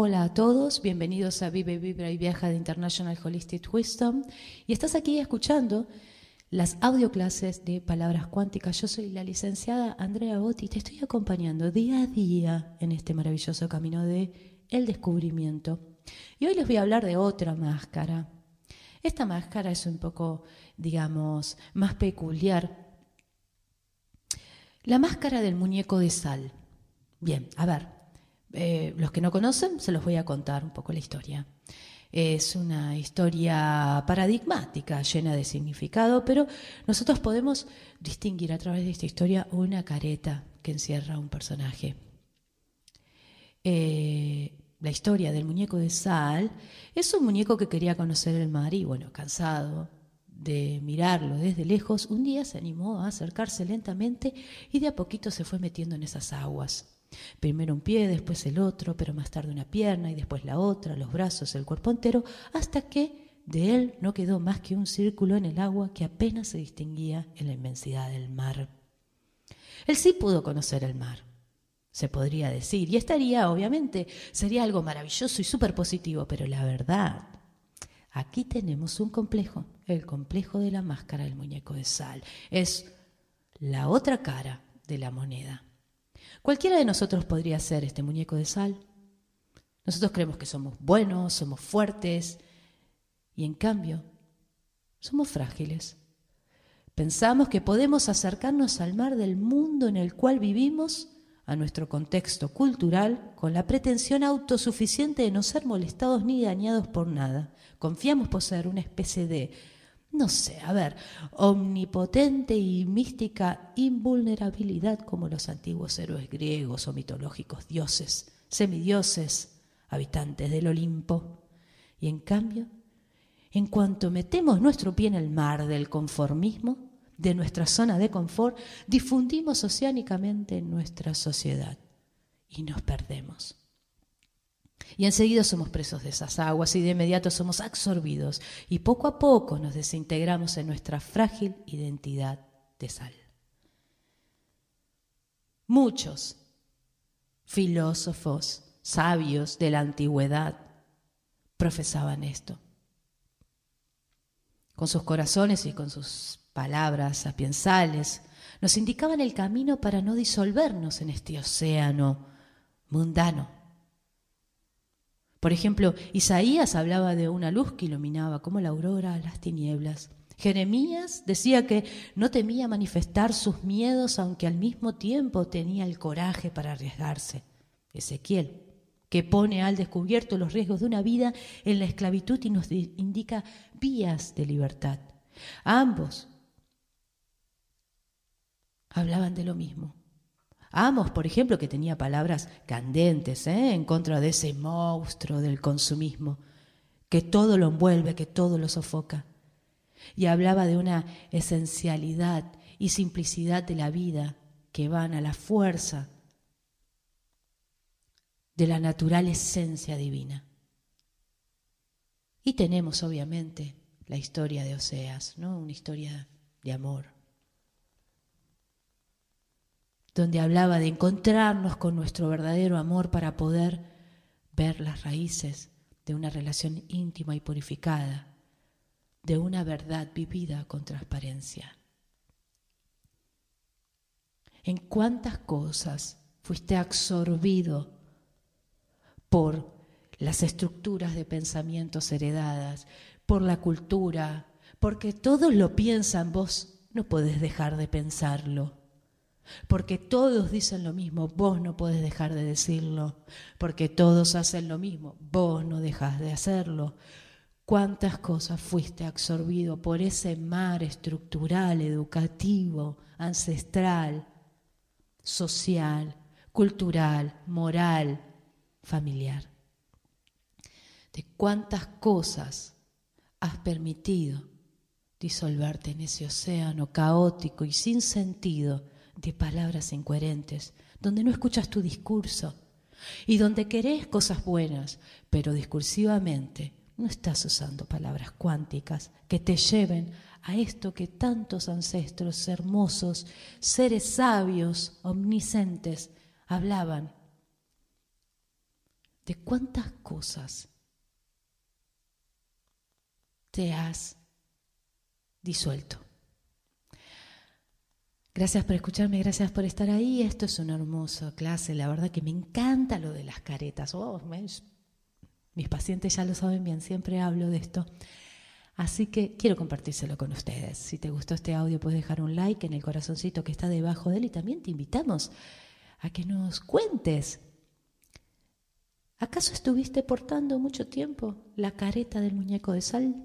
Hola a todos, bienvenidos a Vive, Vibra y Viaja de International Holistic Wisdom. Y estás aquí escuchando las audioclases de palabras cuánticas. Yo soy la licenciada Andrea Botti y te estoy acompañando día a día en este maravilloso camino de el descubrimiento. Y hoy les voy a hablar de otra máscara. Esta máscara es un poco, digamos, más peculiar. La máscara del muñeco de sal. Bien, a ver, eh, los que no conocen, se los voy a contar un poco la historia. Es una historia paradigmática, llena de significado, pero nosotros podemos distinguir a través de esta historia una careta que encierra un personaje. Eh, la historia del muñeco de sal es un muñeco que quería conocer el mar y, bueno, cansado de mirarlo desde lejos, un día se animó a acercarse lentamente y de a poquito se fue metiendo en esas aguas. Primero un pie, después el otro, pero más tarde una pierna y después la otra, los brazos, el cuerpo entero, hasta que de él no quedó más que un círculo en el agua que apenas se distinguía en la inmensidad del mar. Él sí pudo conocer el mar, se podría decir, y estaría, obviamente, sería algo maravilloso y súper positivo, pero la verdad, aquí tenemos un complejo, el complejo de la máscara del muñeco de sal. Es la otra cara de la moneda. Cualquiera de nosotros podría ser este muñeco de sal. Nosotros creemos que somos buenos, somos fuertes, y en cambio somos frágiles. Pensamos que podemos acercarnos al mar del mundo en el cual vivimos, a nuestro contexto cultural, con la pretensión autosuficiente de no ser molestados ni dañados por nada. Confiamos poseer una especie de no sé, a ver, omnipotente y mística invulnerabilidad como los antiguos héroes griegos o mitológicos dioses, semidioses, habitantes del Olimpo. Y en cambio, en cuanto metemos nuestro pie en el mar del conformismo, de nuestra zona de confort, difundimos oceánicamente en nuestra sociedad y nos perdemos. Y enseguida somos presos de esas aguas y de inmediato somos absorbidos y poco a poco nos desintegramos en nuestra frágil identidad de sal. Muchos filósofos, sabios de la antigüedad profesaban esto. Con sus corazones y con sus palabras sapiensales nos indicaban el camino para no disolvernos en este océano mundano por ejemplo, Isaías hablaba de una luz que iluminaba como la aurora las tinieblas. Jeremías decía que no temía manifestar sus miedos, aunque al mismo tiempo tenía el coraje para arriesgarse. Ezequiel, que pone al descubierto los riesgos de una vida en la esclavitud y nos indica vías de libertad. Ambos hablaban de lo mismo. Amos, por ejemplo, que tenía palabras candentes ¿eh? en contra de ese monstruo del consumismo, que todo lo envuelve, que todo lo sofoca. Y hablaba de una esencialidad y simplicidad de la vida que van a la fuerza de la natural esencia divina. Y tenemos, obviamente, la historia de Oseas, ¿no? Una historia de amor donde hablaba de encontrarnos con nuestro verdadero amor para poder ver las raíces de una relación íntima y purificada, de una verdad vivida con transparencia. ¿En cuántas cosas fuiste absorbido por las estructuras de pensamientos heredadas, por la cultura, porque todos lo piensan, vos no podés dejar de pensarlo. Porque todos dicen lo mismo, vos no podés dejar de decirlo. Porque todos hacen lo mismo, vos no dejas de hacerlo. ¿Cuántas cosas fuiste absorbido por ese mar estructural, educativo, ancestral, social, cultural, moral, familiar? De cuántas cosas has permitido disolverte en ese océano caótico y sin sentido de palabras incoherentes, donde no escuchas tu discurso y donde querés cosas buenas, pero discursivamente no estás usando palabras cuánticas que te lleven a esto que tantos ancestros hermosos, seres sabios, omniscientes, hablaban de cuántas cosas te has disuelto. Gracias por escucharme, gracias por estar ahí. Esto es una hermosa clase, la verdad que me encanta lo de las caretas. Oh, mis pacientes ya lo saben bien, siempre hablo de esto. Así que quiero compartírselo con ustedes. Si te gustó este audio, puedes dejar un like en el corazoncito que está debajo de él y también te invitamos a que nos cuentes. ¿Acaso estuviste portando mucho tiempo la careta del muñeco de sal?